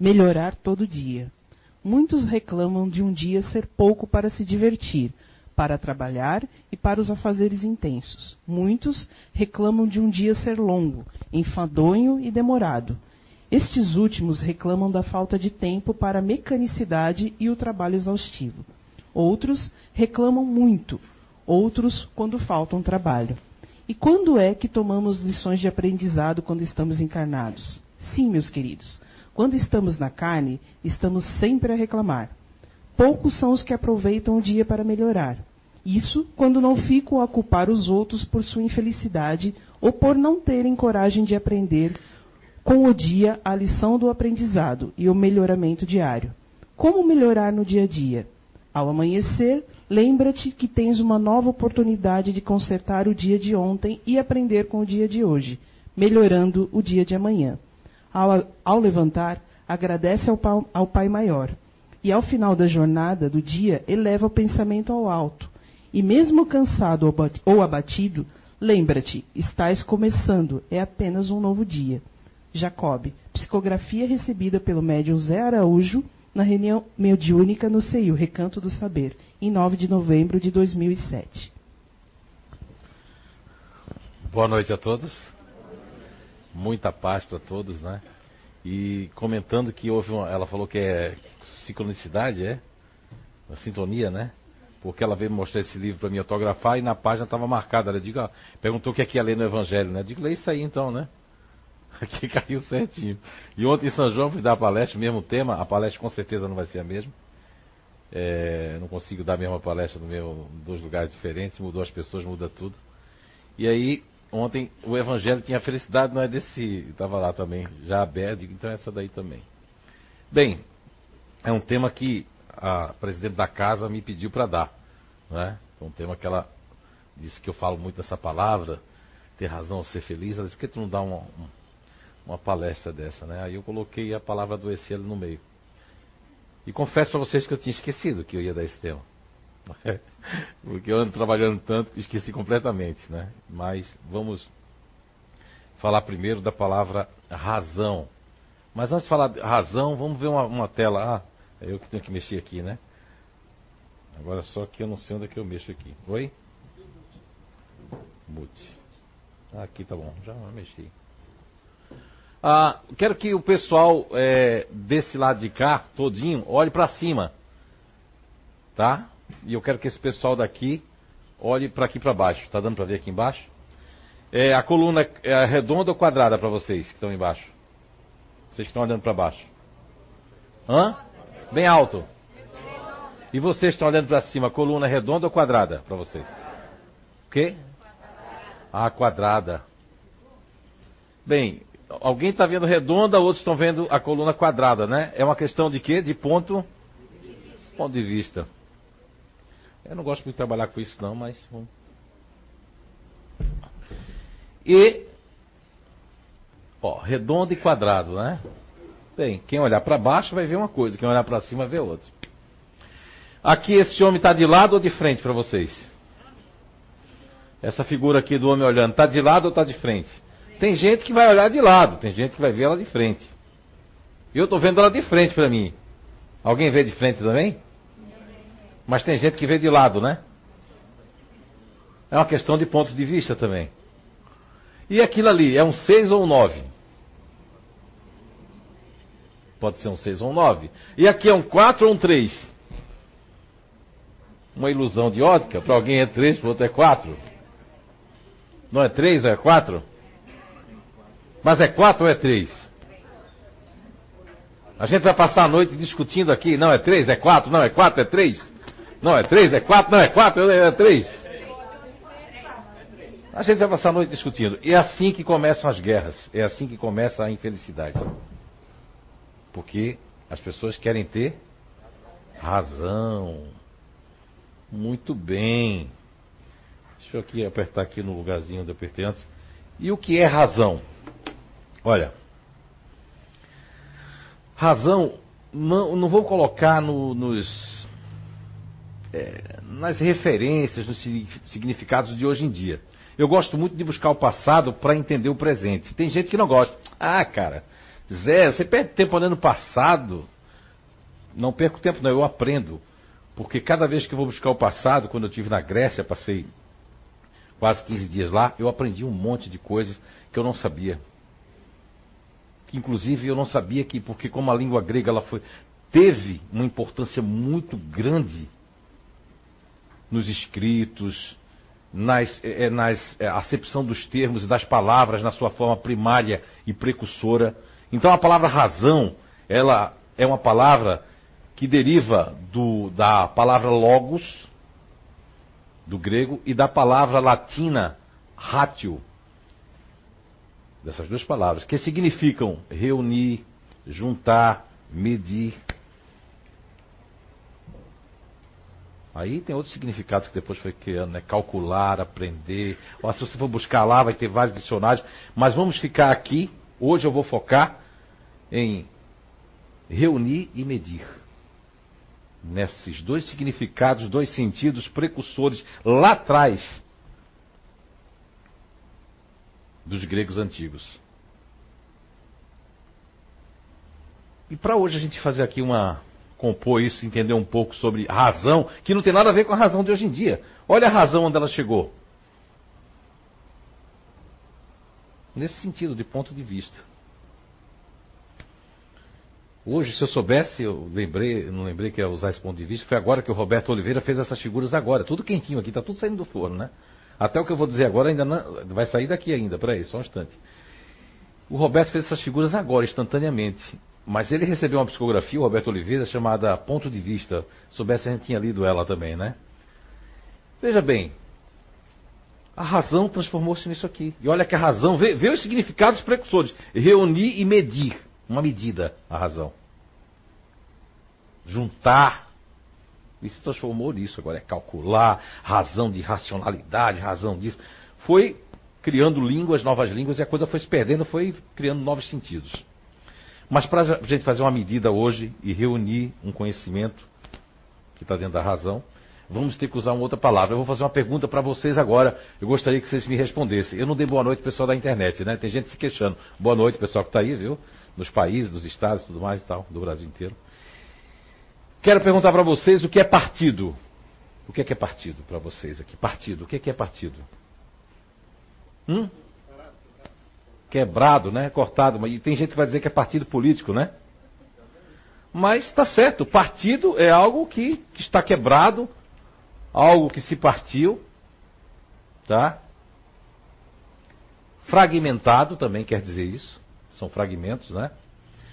melhorar todo dia. Muitos reclamam de um dia ser pouco para se divertir, para trabalhar e para os afazeres intensos. Muitos reclamam de um dia ser longo, enfadonho e demorado. Estes últimos reclamam da falta de tempo para a mecanicidade e o trabalho exaustivo. Outros reclamam muito, outros quando falta um trabalho. E quando é que tomamos lições de aprendizado quando estamos encarnados? Sim, meus queridos, quando estamos na carne, estamos sempre a reclamar. Poucos são os que aproveitam o dia para melhorar. Isso quando não ficam a culpar os outros por sua infelicidade ou por não terem coragem de aprender com o dia a lição do aprendizado e o melhoramento diário. Como melhorar no dia a dia? Ao amanhecer, lembra-te que tens uma nova oportunidade de consertar o dia de ontem e aprender com o dia de hoje, melhorando o dia de amanhã. Ao, ao levantar, agradece ao, ao Pai Maior. E ao final da jornada, do dia, eleva o pensamento ao alto. E mesmo cansado ou abatido, lembra-te, estás começando, é apenas um novo dia. Jacob, psicografia recebida pelo médium Zé Araújo, na reunião mediúnica no CEIU, Recanto do Saber, em 9 de novembro de 2007. Boa noite a todos. Muita paz para todos, né? E comentando que houve uma, ela falou que é sincronicidade, é? A sintonia, né? Porque ela veio mostrar esse livro para mim autografar e na página estava marcada. Ela diga, perguntou o que é que ia ler no Evangelho, né? Digo, lê isso aí então, né? Aqui caiu certinho. E ontem em São João fui dar a palestra, mesmo tema. A palestra com certeza não vai ser a mesma. É, não consigo dar a mesma palestra no meu dois lugares diferentes, mudou as pessoas, muda tudo. E aí, ontem o Evangelho tinha felicidade, não é desse. Estava lá também, já aberto, então é essa daí também. Bem, é um tema que a presidente da casa me pediu para dar. Né? É um tema que ela disse que eu falo muito dessa palavra, ter razão, ser feliz. Ela disse, por que tu não dá um, um uma palestra dessa, né? Aí eu coloquei a palavra adoecer no meio. E confesso para vocês que eu tinha esquecido que eu ia dar esse tema. Porque eu ando trabalhando tanto que esqueci completamente, né? Mas vamos falar primeiro da palavra razão. Mas antes de falar de razão, vamos ver uma, uma tela. Ah, é eu que tenho que mexer aqui, né? Agora só que eu não sei onde é que eu mexo aqui. Oi? Mute. Ah, aqui tá bom, já mexi. Ah, quero que o pessoal é, desse lado de cá, todinho, olhe para cima. Tá? E eu quero que esse pessoal daqui olhe para aqui para baixo. Tá dando para ver aqui embaixo? É, a coluna é redonda ou quadrada para vocês que estão embaixo? Vocês que estão olhando para baixo. Hã? Bem alto. E vocês estão olhando para cima, coluna é redonda ou quadrada para vocês? O quê? Ah, quadrada. Bem, alguém está vendo redonda, outros estão vendo a coluna quadrada, né? É uma questão de quê? De ponto, ponto de vista. Eu não gosto muito de trabalhar com isso não, mas vamos. E ó, redondo e quadrado, né? Bem, quem olhar para baixo vai ver uma coisa, quem olhar para cima vai ver outra. Aqui esse homem está de lado ou de frente para vocês? Essa figura aqui do homem olhando, está de lado ou está de frente? Tem gente que vai olhar de lado, tem gente que vai ver ela de frente. Eu estou vendo ela de frente para mim. Alguém vê de frente também? Mas tem gente que vê de lado, né? É uma questão de pontos de vista também. E aquilo ali, é um 6 ou um 9? Pode ser um 6 ou um 9. E aqui é um 4 ou um 3? Uma ilusão de ótica, para alguém é 3, para outro é 4. Não é 3 ou é 4? Mas é quatro ou é três? A gente vai passar a noite discutindo aqui, não é três, é quatro, não é quatro, é três. Não é três, é quatro, não é quatro, é três. A gente vai passar a noite discutindo. É assim que começam as guerras. É assim que começa a infelicidade. Porque as pessoas querem ter razão. Muito bem. Deixa eu aqui apertar aqui no lugarzinho onde eu apertei antes. E o que é razão? Olha, razão, não, não vou colocar no, nos, é, nas referências, nos significados de hoje em dia. Eu gosto muito de buscar o passado para entender o presente. Tem gente que não gosta. Ah, cara, Zé, você perde tempo olhando no passado. Não perco tempo, não, eu aprendo. Porque cada vez que eu vou buscar o passado, quando eu estive na Grécia, passei quase 15 dias lá, eu aprendi um monte de coisas que eu não sabia. Que inclusive eu não sabia que, porque como a língua grega ela foi, teve uma importância muito grande nos escritos, nas, é, nas é, acepção dos termos e das palavras na sua forma primária e precursora. Então a palavra razão, ela é uma palavra que deriva do, da palavra logos, do grego, e da palavra latina ratio, dessas duas palavras, que significam reunir, juntar, medir. Aí tem outros significados que depois foi criando, né? Calcular, aprender. Ou se você for buscar lá, vai ter vários dicionários. Mas vamos ficar aqui. Hoje eu vou focar em reunir e medir. Nesses dois significados, dois sentidos precursores lá atrás dos gregos antigos. E para hoje a gente fazer aqui uma compor isso, entender um pouco sobre razão, que não tem nada a ver com a razão de hoje em dia. Olha a razão onde ela chegou. Nesse sentido, de ponto de vista. Hoje, se eu soubesse, eu lembrei, não lembrei que ia usar esse ponto de vista, foi agora que o Roberto Oliveira fez essas figuras agora. Tudo quentinho aqui, está tudo saindo do forno, né? Até o que eu vou dizer agora ainda não, vai sair daqui ainda, peraí, só um instante. O Roberto fez essas figuras agora, instantaneamente. Mas ele recebeu uma psicografia, o Roberto Oliveira, chamada Ponto de Vista. Soubesse a gente tinha lido ela também, né? Veja bem, a razão transformou-se nisso aqui. E olha que a razão, vê, vê os significados precursores. Reunir e medir. Uma medida, a razão. Juntar. E se transformou nisso. Agora é calcular, razão de racionalidade, razão disso. Foi criando línguas, novas línguas, e a coisa foi se perdendo, foi criando novos sentidos. Mas para a gente fazer uma medida hoje e reunir um conhecimento que está dentro da razão, vamos ter que usar uma outra palavra. Eu vou fazer uma pergunta para vocês agora. Eu gostaria que vocês me respondessem. Eu não dei boa noite pessoal da internet, né? Tem gente se queixando. Boa noite, pessoal que está aí, viu? Nos países, nos estados, tudo mais e tal, do Brasil inteiro. Quero perguntar para vocês o que é partido. O que é, que é partido para vocês aqui? Partido. O que é, que é partido? Hum? Quebrado, né? Cortado. E tem gente que vai dizer que é partido político, né? Mas está certo. Partido é algo que, que está quebrado, algo que se partiu, tá? Fragmentado também quer dizer isso. São fragmentos, né?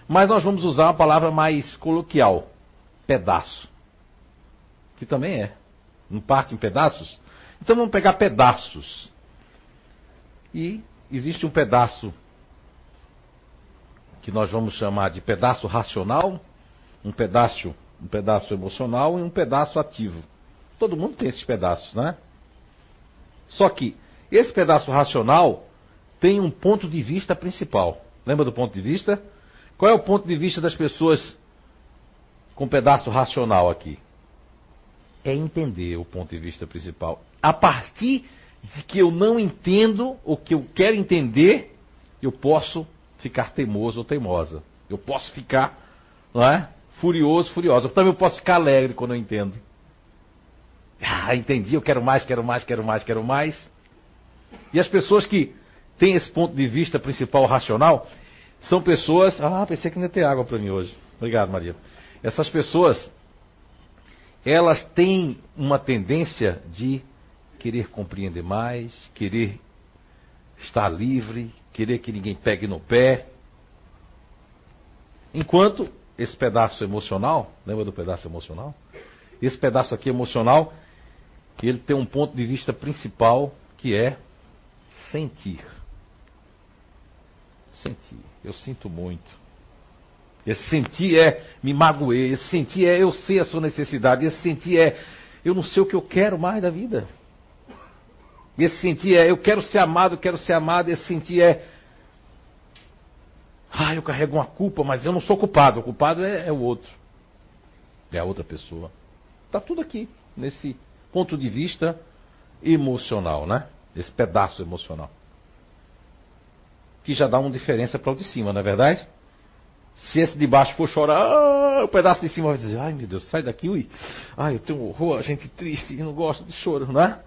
Mas nós vamos usar uma palavra mais coloquial, pedaço. Que também é. Não parte em pedaços? Então vamos pegar pedaços. E existe um pedaço que nós vamos chamar de pedaço racional, um pedaço, um pedaço emocional e um pedaço ativo. Todo mundo tem esses pedaços, né? Só que esse pedaço racional tem um ponto de vista principal. Lembra do ponto de vista? Qual é o ponto de vista das pessoas com pedaço racional aqui? É entender o ponto de vista principal. A partir de que eu não entendo o que eu quero entender, eu posso ficar teimoso ou teimosa. Eu posso ficar não é? furioso, furiosa. Eu também posso ficar alegre quando eu entendo. Ah, entendi, eu quero mais, quero mais, quero mais, quero mais. E as pessoas que têm esse ponto de vista principal racional são pessoas. Ah, pensei que não ia ter água para mim hoje. Obrigado, Maria. Essas pessoas, elas têm uma tendência de querer compreender mais, querer estar livre, querer que ninguém pegue no pé. Enquanto esse pedaço emocional, lembra do pedaço emocional? Esse pedaço aqui emocional, ele tem um ponto de vista principal que é sentir. Sentir. Eu sinto muito. Esse sentir é me magoei. Esse sentir é eu sei a sua necessidade. Esse sentir é eu não sei o que eu quero mais da vida. Esse sentir é eu quero ser amado, quero ser amado. Esse sentir é ah, eu carrego uma culpa, mas eu não sou culpado. O culpado é, é o outro. É a outra pessoa. Está tudo aqui, nesse ponto de vista emocional, né? Esse pedaço emocional. Que já dá uma diferença para o de cima, não é verdade? Se esse de baixo for chorar, ah, o pedaço de cima vai dizer, ai meu Deus, sai daqui, ui. Ai, eu tenho horror, gente triste e não gosta de choro, não é?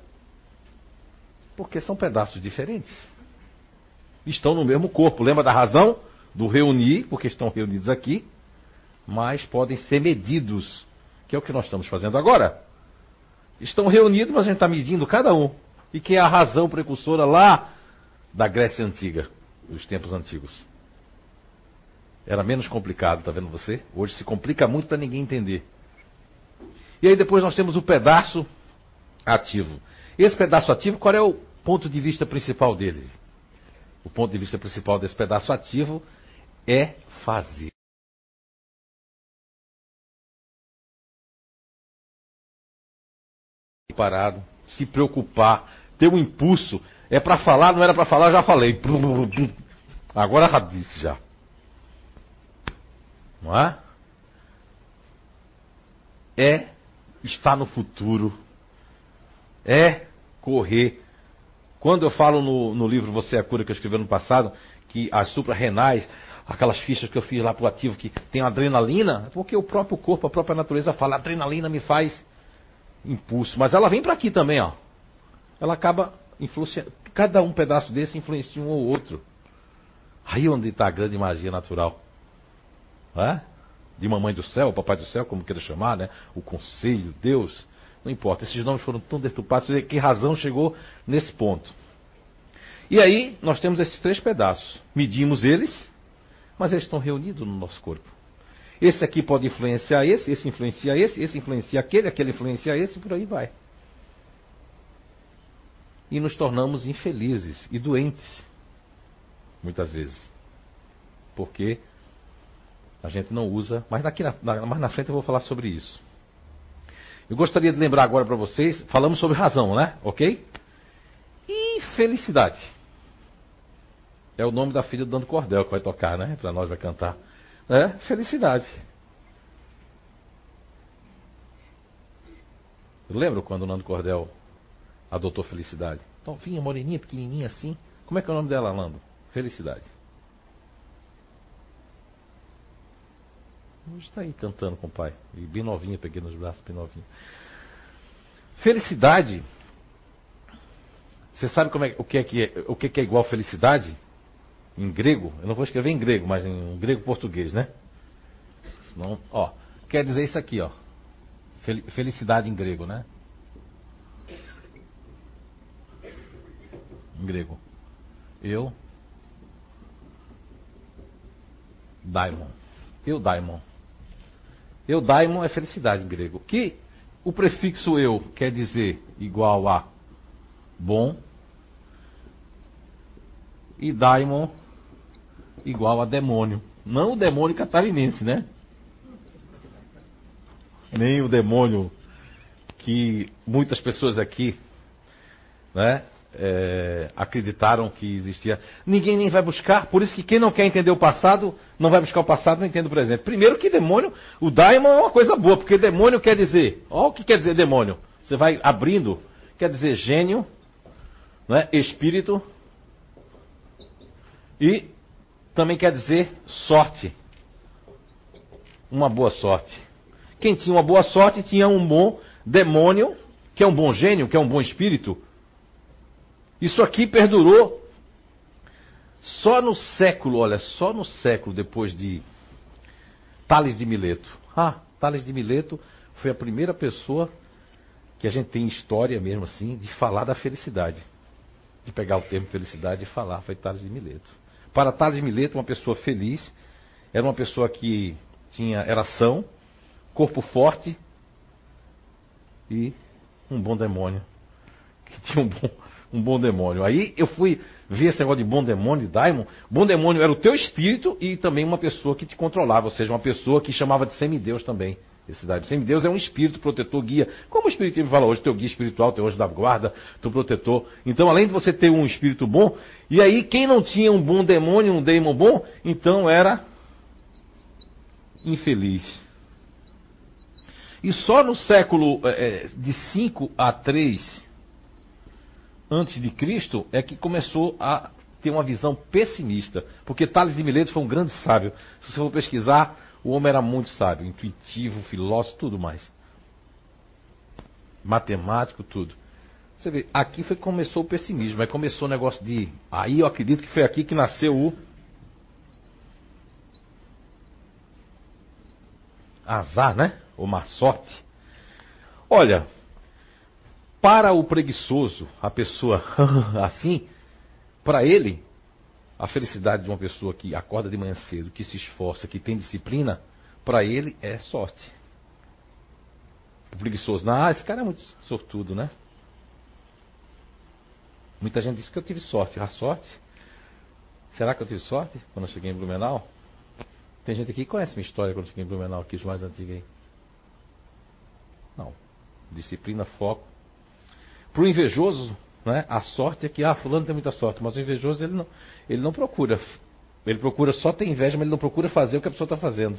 Porque são pedaços diferentes. Estão no mesmo corpo. Lembra da razão do reunir, porque estão reunidos aqui, mas podem ser medidos, que é o que nós estamos fazendo agora. Estão reunidos, mas a gente está medindo cada um. E que é a razão precursora lá da Grécia Antiga, dos tempos antigos. Era menos complicado, tá vendo você? Hoje se complica muito para ninguém entender. E aí depois nós temos o pedaço ativo. Esse pedaço ativo, qual é o ponto de vista principal dele? O ponto de vista principal desse pedaço ativo é fazer. Parado, se preocupar, ter um impulso. É para falar, não era para falar, já falei. Agora já disse já. Não é? É estar no futuro. É correr. Quando eu falo no, no livro Você é a Cura que eu escrevi no passado, que as suprarrenais, aquelas fichas que eu fiz lá pro ativo que tem adrenalina, é porque o próprio corpo, a própria natureza fala, adrenalina me faz impulso. Mas ela vem para aqui também, ó. Ela acaba influenciando. Cada um pedaço desse influencia um ou outro. Aí onde está a grande magia natural. É? De mamãe do céu, papai do céu, como queira chamar, né? O conselho, Deus. Não importa, esses nomes foram tão deturpados, que razão chegou nesse ponto. E aí, nós temos esses três pedaços. Medimos eles, mas eles estão reunidos no nosso corpo. Esse aqui pode influenciar esse, esse influencia esse, esse influencia aquele, aquele influencia esse, e por aí vai. E nos tornamos infelizes e doentes, muitas vezes. Porque a gente não usa, mas daqui na, mais na frente eu vou falar sobre isso. Eu gostaria de lembrar agora para vocês, falamos sobre razão, né? Ok? E felicidade. É o nome da filha do Dando Cordel que vai tocar, né? Para nós vai cantar. É, felicidade. Eu lembro quando o Nando Cordel adotou Felicidade. Então vinha moreninha, pequenininha assim. Como é que é o nome dela, Nando? Felicidade. Hoje está aí cantando com o pai. E bem novinha, peguei nos braços, bem novinha. Felicidade. Você sabe como é, o, que é, que é, o que é igual felicidade? Em grego, eu não vou escrever em grego, mas em grego português, né? Senão, ó, quer dizer isso aqui, ó. Felicidade em grego, né? Em grego. Eu. Daimon. Eu daimon. Eudaimon é felicidade em grego. Que o prefixo eu quer dizer igual a bom e daimon igual a demônio. Não o demônio catarinense, né? Nem o demônio que muitas pessoas aqui né, é, acreditaram que existia. Ninguém nem vai buscar, por isso que quem não quer entender o passado, não vai buscar o passado, não entende o presente. Primeiro que demônio, o daimon é uma coisa boa, porque demônio quer dizer, olha o que quer dizer demônio. Você vai abrindo, quer dizer gênio, né, espírito, e também quer dizer sorte. Uma boa sorte. Quem tinha uma boa sorte tinha um bom demônio, que é um bom gênio, que é um bom espírito, isso aqui perdurou só no século, olha, só no século depois de Tales de Mileto. Ah, Tales de Mileto foi a primeira pessoa que a gente tem história mesmo assim de falar da felicidade. De pegar o termo felicidade e falar, foi Tales de Mileto. Para Tales de Mileto, uma pessoa feliz era uma pessoa que tinha era são, corpo forte e um bom demônio. Que tinha um bom, um bom demônio. Aí eu fui ver esse negócio de bom demônio, de daimon. Bom demônio era o teu espírito e também uma pessoa que te controlava, ou seja, uma pessoa que chamava de semideus também. Esse daimon. Semideus é um espírito protetor, guia. Como o espiritismo fala hoje, teu guia espiritual, teu anjo da guarda, teu protetor. Então, além de você ter um espírito bom, e aí quem não tinha um bom demônio, um daimon bom, então era infeliz. E só no século é, de 5 a 3 antes de Cristo é que começou a ter uma visão pessimista. Porque Tales de Mileto foi um grande sábio. Se você for pesquisar, o homem era muito sábio, intuitivo, filósofo, tudo mais. Matemático, tudo. Você vê, aqui foi que começou o pessimismo. Aí começou o negócio de. Aí eu acredito que foi aqui que nasceu o. Azar, né? Ou má sorte. Olha, para o preguiçoso, a pessoa assim, para ele, a felicidade de uma pessoa que acorda de manhã cedo, que se esforça, que tem disciplina, para ele é sorte. O preguiçoso, ah, esse cara é muito sortudo, né? Muita gente diz que eu tive sorte. A sorte? Será que eu tive sorte quando eu cheguei em Blumenau? Tem gente aqui que conhece minha história quando eu cheguei em Blumenau, aqui os mais antigos aí. Não. Disciplina, foco. Para o invejoso, né, a sorte é que, ah, fulano tem muita sorte, mas o invejoso ele não, ele não procura. Ele procura só ter inveja, mas ele não procura fazer o que a pessoa está fazendo.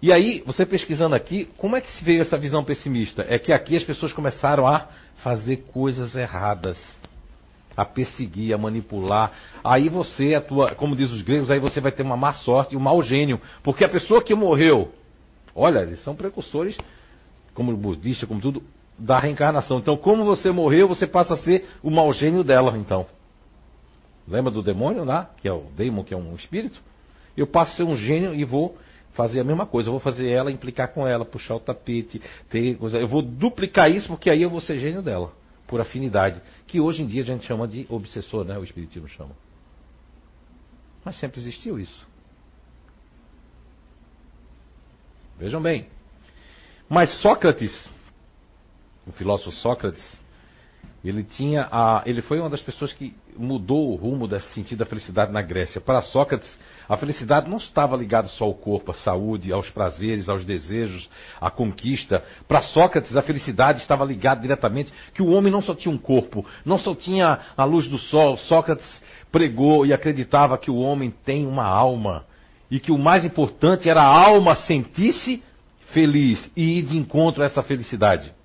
E aí, você pesquisando aqui, como é que se veio essa visão pessimista? É que aqui as pessoas começaram a fazer coisas erradas, a perseguir, a manipular. Aí você, a tua, como diz os gregos, aí você vai ter uma má sorte um mau gênio. Porque a pessoa que morreu, olha, eles são precursores, como budista, como tudo, da reencarnação. Então, como você morreu, você passa a ser o mau gênio dela, então. Lembra do demônio lá, que é o demon, que é um espírito? Eu passo a ser um gênio e vou fazer a mesma coisa. Eu vou fazer ela, implicar com ela, puxar o tapete, ter coisa. Eu vou duplicar isso porque aí eu vou ser gênio dela, por afinidade. Que hoje em dia a gente chama de obsessor, né? O Espiritismo chama. Mas sempre existiu isso. Vejam bem. Mas Sócrates, o filósofo Sócrates, ele tinha a, ele foi uma das pessoas que mudou o rumo desse sentido da felicidade na Grécia. Para Sócrates, a felicidade não estava ligada só ao corpo, à saúde, aos prazeres, aos desejos, à conquista. Para Sócrates, a felicidade estava ligada diretamente que o homem não só tinha um corpo, não só tinha a luz do sol. Sócrates pregou e acreditava que o homem tem uma alma e que o mais importante era a alma sentir-se feliz e ir de encontro a essa felicidade.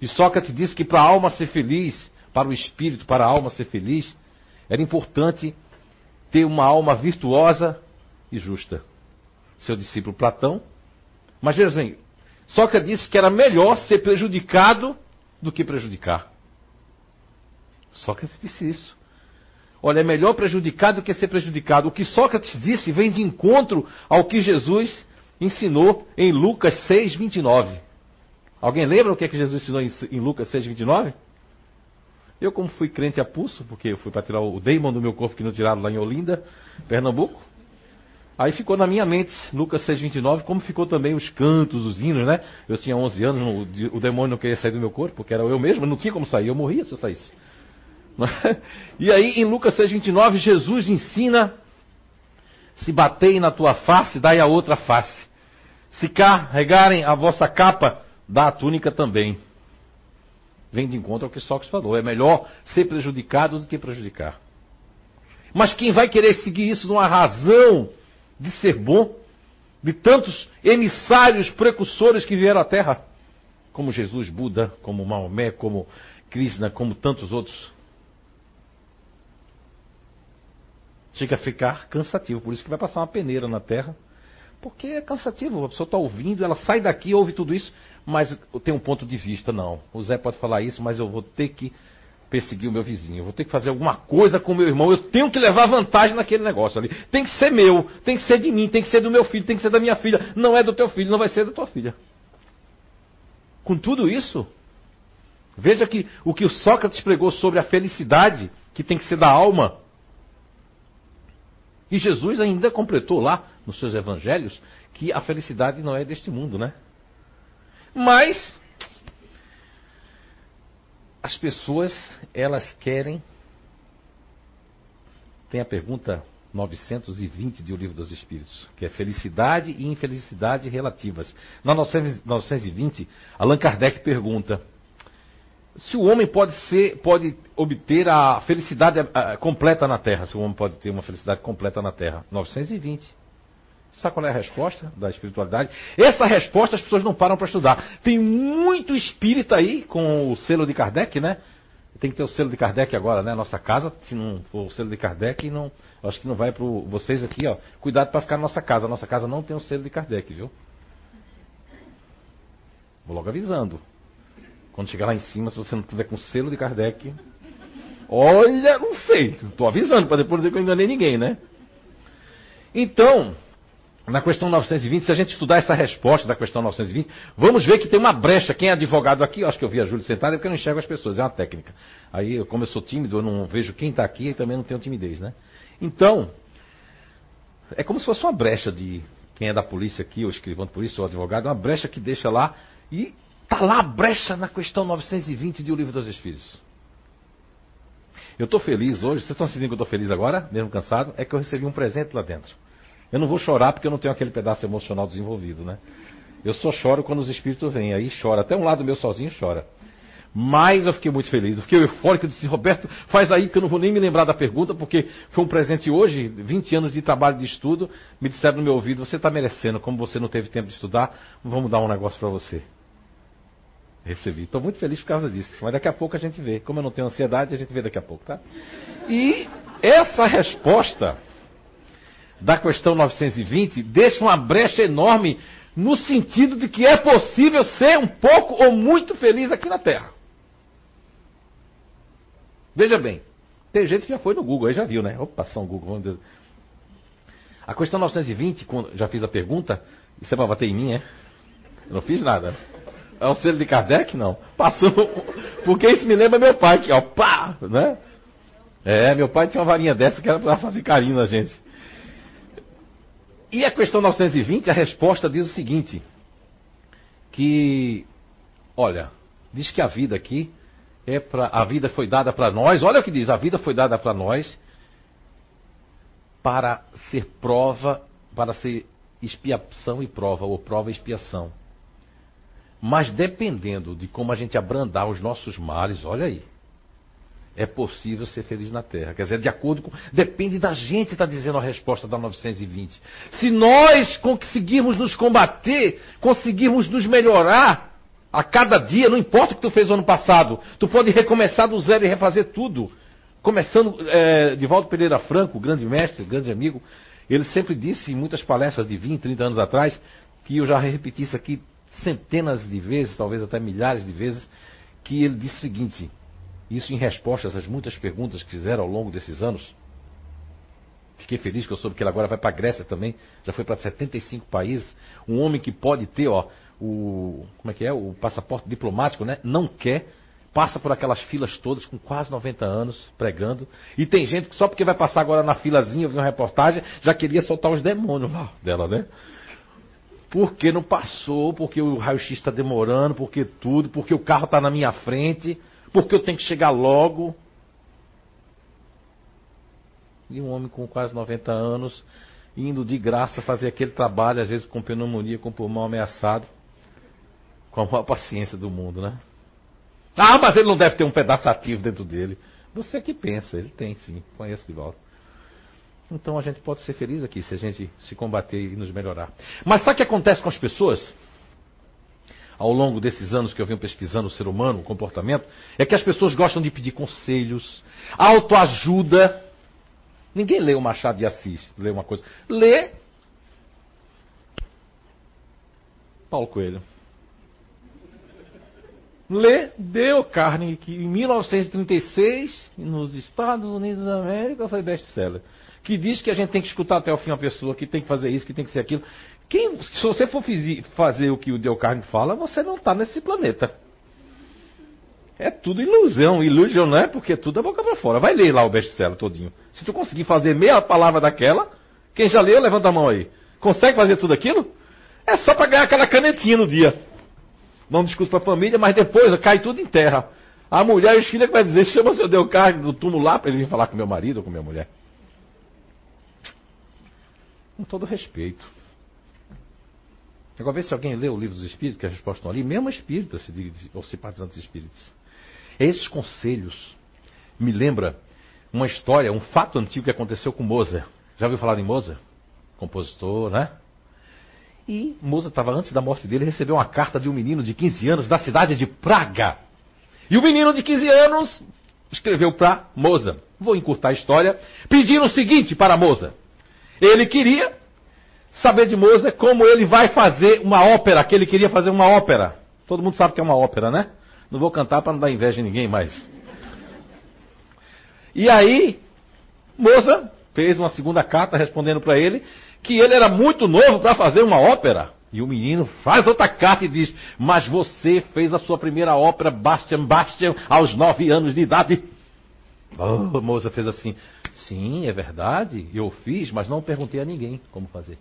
E Sócrates disse que para a alma ser feliz, para o espírito, para a alma ser feliz, era importante ter uma alma virtuosa e justa. Seu discípulo Platão. Mas veja assim, Sócrates disse que era melhor ser prejudicado do que prejudicar. Sócrates disse isso. Olha, é melhor prejudicar do que ser prejudicado. O que Sócrates disse vem de encontro ao que Jesus ensinou em Lucas 6, 29. Alguém lembra o que, é que Jesus ensinou em, Lucas 6, 29? Eu, como fui crente a pulso, porque eu fui para tirar o daemon do meu corpo que não tiraram lá em Olinda, Pernambuco. Aí ficou na minha mente, Lucas 6,29, como ficou também os cantos, os hinos, né? Eu tinha 11 anos, o demônio não queria sair do meu corpo, porque era eu mesmo, não tinha como sair, eu morria se eu saísse. E aí, em Lucas 6,29, Jesus ensina: se baterem na tua face, dai a outra face. Se carregarem a vossa capa, dá a túnica também. Vem de encontro ao que Sócrates falou. É melhor ser prejudicado do que prejudicar. Mas quem vai querer seguir isso numa razão de ser bom, de tantos emissários precursores que vieram à Terra, como Jesus, Buda, como Maomé, como Krishna, como tantos outros, chega a ficar cansativo. Por isso que vai passar uma peneira na Terra porque é cansativo, a pessoa está ouvindo, ela sai daqui, ouve tudo isso, mas tem um ponto de vista, não. O Zé pode falar isso, mas eu vou ter que perseguir o meu vizinho, eu vou ter que fazer alguma coisa com o meu irmão, eu tenho que levar vantagem naquele negócio ali. Tem que ser meu, tem que ser de mim, tem que ser do meu filho, tem que ser da minha filha. Não é do teu filho, não vai ser da tua filha. Com tudo isso, veja que o que o Sócrates pregou sobre a felicidade, que tem que ser da alma, e Jesus ainda completou lá nos seus evangelhos que a felicidade não é deste mundo, né? Mas as pessoas, elas querem. Tem a pergunta 920 de O Livro dos Espíritos, que é felicidade e infelicidade relativas. Na 920, Allan Kardec pergunta: se o homem pode ser, pode obter a felicidade a, a, completa na Terra, se o homem pode ter uma felicidade completa na Terra. 920. Sabe qual é a resposta da espiritualidade? Essa resposta as pessoas não param para estudar. Tem muito espírita aí, com o selo de Kardec, né? Tem que ter o selo de Kardec agora, né? Nossa casa, se não for o selo de Kardec, não, acho que não vai para vocês aqui, ó. Cuidado para ficar na nossa casa. Nossa casa não tem o selo de Kardec, viu? Vou logo avisando. Quando chegar lá em cima, se você não tiver com selo de Kardec, olha, não sei. Estou avisando para depois dizer que eu enganei ninguém, né? Então, na questão 920, se a gente estudar essa resposta da questão 920, vamos ver que tem uma brecha. Quem é advogado aqui, eu acho que eu vi a Júlia sentada, é porque eu não enxergo as pessoas, é uma técnica. Aí, como eu sou tímido, eu não vejo quem está aqui e também não tenho timidez, né? Então, é como se fosse uma brecha de quem é da polícia aqui, ou escrivão de polícia, ou advogado, uma brecha que deixa lá e está lá a brecha na questão 920 de O Livro dos Espíritos. Eu estou feliz hoje, vocês estão sentindo que eu estou feliz agora, mesmo cansado, é que eu recebi um presente lá dentro. Eu não vou chorar porque eu não tenho aquele pedaço emocional desenvolvido, né? Eu só choro quando os espíritos vêm, aí chora. Até um lado meu sozinho chora. Mas eu fiquei muito feliz, eu fiquei eufórico, eu disse, Roberto, faz aí que eu não vou nem me lembrar da pergunta, porque foi um presente hoje, 20 anos de trabalho de estudo, me disseram no meu ouvido, você está merecendo, como você não teve tempo de estudar, vamos dar um negócio para você. Recebi. Estou muito feliz por causa disso, mas daqui a pouco a gente vê. Como eu não tenho ansiedade, a gente vê daqui a pouco, tá? E essa resposta da questão 920 deixa uma brecha enorme no sentido de que é possível ser um pouco ou muito feliz aqui na Terra. Veja bem, tem gente que já foi no Google, aí já viu, né? Opa, São Google, vamos A questão 920, já fiz a pergunta, isso é para bater em mim, é? Eu não fiz nada. É o selo de Kardec? Não. Passou. Porque isso me lembra meu pai, que ó, pá, né? É, meu pai tinha uma varinha dessa que era para fazer carinho na gente. E a questão 920, a resposta diz o seguinte: que, olha, diz que a vida aqui é para a vida foi dada para nós. Olha o que diz: a vida foi dada para nós para ser prova, para ser expiação e prova, ou prova e expiação. Mas dependendo de como a gente abrandar os nossos males, olha aí, é possível ser feliz na Terra. Quer dizer, de acordo com. Depende da gente, está dizendo a resposta da 920. Se nós conseguirmos nos combater, conseguirmos nos melhorar a cada dia, não importa o que tu fez no ano passado, tu pode recomeçar do zero e refazer tudo. Começando, é, de Valdo Pereira Franco, grande mestre, grande amigo, ele sempre disse em muitas palestras de 20, 30 anos atrás, que eu já repeti isso aqui centenas de vezes, talvez até milhares de vezes, que ele disse o seguinte: isso em resposta às muitas perguntas que fizeram ao longo desses anos. Fiquei feliz que eu soube que ele agora vai para a Grécia também, já foi para 75 países. Um homem que pode ter, ó, o como é que é, o passaporte diplomático, né? Não quer, passa por aquelas filas todas com quase 90 anos pregando. E tem gente que só porque vai passar agora na filazinha, eu vi uma reportagem, já queria soltar os demônios lá dela, né? Porque não passou, porque o raio-x está demorando, porque tudo, porque o carro está na minha frente porque eu tenho que chegar logo. E um homem com quase 90 anos, indo de graça fazer aquele trabalho, às vezes com pneumonia, com pulmão ameaçado, com a maior paciência do mundo, né? Ah, mas ele não deve ter um pedaço ativo dentro dele. Você que pensa, ele tem sim, conheço de volta. Então a gente pode ser feliz aqui se a gente se combater e nos melhorar. Mas sabe o que acontece com as pessoas? ao longo desses anos que eu venho pesquisando o ser humano, o comportamento, é que as pessoas gostam de pedir conselhos, autoajuda. Ninguém lê o Machado de Assis, lê uma coisa. Lê Paulo Coelho. Lê Dale Carnegie, que em 1936, nos Estados Unidos da América, foi best-seller. Que diz que a gente tem que escutar até o fim a pessoa, que tem que fazer isso, que tem que ser aquilo. Quem, se você for fazer o que o Del Carne fala, você não está nesse planeta. É tudo ilusão. Ilusão não é porque tudo é boca para fora. Vai ler lá o best-seller todinho. Se tu conseguir fazer meia palavra daquela, quem já leu, levanta a mão aí. Consegue fazer tudo aquilo? É só para ganhar aquela canetinha no dia. Um discurso para a família, mas depois cai tudo em terra. A mulher e os filhos vai dizer, chama seu Del do túmulo lá para ele vir falar com meu marido ou com minha mulher. Com todo respeito. Agora vê se alguém lê o livro dos Espíritos, que a resposta estão ali, mesmo espírita, se diz, ou simpatizantes espíritos. Esses conselhos me lembra uma história, um fato antigo que aconteceu com Mozart. Já ouviu falar em Mozart? Compositor, né? E Mozart estava antes da morte dele, recebeu uma carta de um menino de 15 anos da cidade de Praga. E o menino de 15 anos escreveu para Moza. Vou encurtar a história. Pedindo o seguinte para Moza. Ele queria saber de Moza como ele vai fazer uma ópera, que ele queria fazer uma ópera. Todo mundo sabe que é uma ópera, né? Não vou cantar para não dar inveja a ninguém mais. E aí, Moza fez uma segunda carta respondendo para ele que ele era muito novo para fazer uma ópera. E o menino faz outra carta e diz: Mas você fez a sua primeira ópera, Bastian Bastian, aos nove anos de idade. Oh, Moza fez assim: Sim, é verdade, eu fiz, mas não perguntei a ninguém como fazer.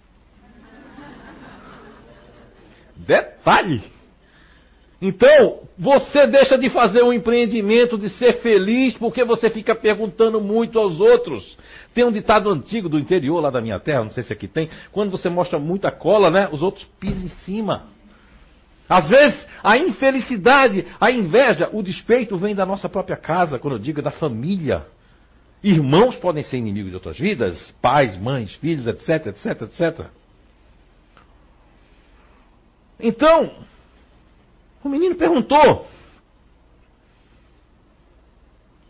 Detalhe! Então, você deixa de fazer um empreendimento, de ser feliz, porque você fica perguntando muito aos outros. Tem um ditado antigo do interior lá da minha terra, não sei se aqui tem, quando você mostra muita cola, né? Os outros pisam em cima. Às vezes, a infelicidade, a inveja, o despeito vem da nossa própria casa, quando eu digo da família. Irmãos podem ser inimigos de outras vidas, pais, mães, filhos, etc, etc, etc. Então, o menino perguntou.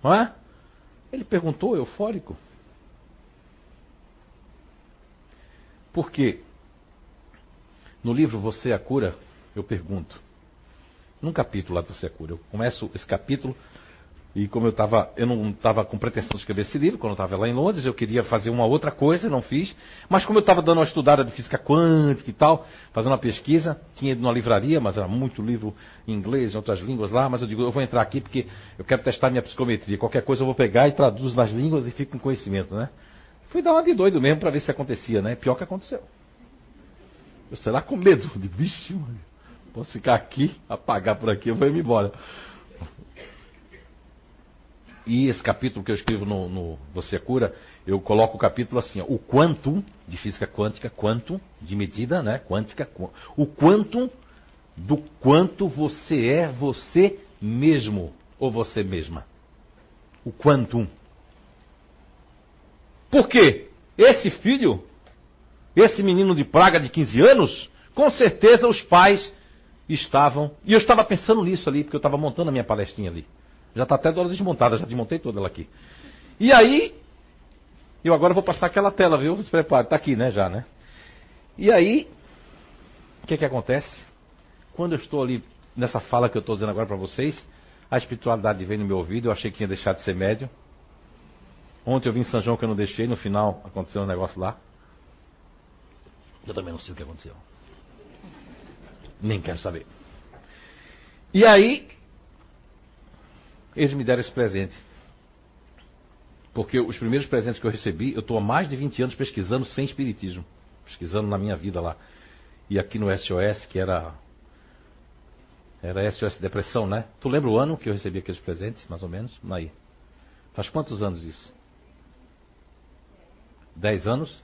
Não é? Ele perguntou, eufórico. Porque no livro Você é a Cura, eu pergunto. Num capítulo lá do Você é a Cura, eu começo esse capítulo e como eu estava, eu não estava com pretensão de escrever esse livro, quando eu estava lá em Londres, eu queria fazer uma outra coisa, não fiz. Mas como eu estava dando uma estudada de física quântica e tal, fazendo uma pesquisa, tinha ido numa livraria, mas era muito livro em inglês, em outras línguas lá, mas eu digo, eu vou entrar aqui porque eu quero testar minha psicometria. Qualquer coisa eu vou pegar e traduzo nas línguas e fico com conhecimento, né? Fui dar uma de doido mesmo para ver se acontecia, né? Pior que aconteceu. Eu será com medo de, vixe, mano, posso ficar aqui, apagar por aqui, eu vou ir embora. E esse capítulo que eu escrevo no, no Você Cura, eu coloco o capítulo assim, ó, o quantum de física quântica, quantum de medida, né, quântica, o quantum do quanto você é você mesmo ou você mesma. O quantum. Por quê? Esse filho, esse menino de praga de 15 anos, com certeza os pais estavam, e eu estava pensando nisso ali, porque eu estava montando a minha palestrinha ali. Já está até toda desmontada, já desmontei toda ela aqui. E aí, eu agora vou passar aquela tela, viu? Se prepare, está aqui, né, já, né? E aí, o que que acontece? Quando eu estou ali nessa fala que eu estou dizendo agora para vocês, a espiritualidade vem no meu ouvido, eu achei que tinha deixado de ser médio. Ontem eu vim em São João que eu não deixei, no final aconteceu um negócio lá. Eu também não sei o que aconteceu. Nem quero saber. E aí, eles me deram esse presente. Porque os primeiros presentes que eu recebi, eu estou há mais de 20 anos pesquisando sem espiritismo. Pesquisando na minha vida lá. E aqui no SOS, que era. Era SOS Depressão, né? Tu lembra o ano que eu recebi aqueles presentes, mais ou menos? Aí. Faz quantos anos isso? 10 anos?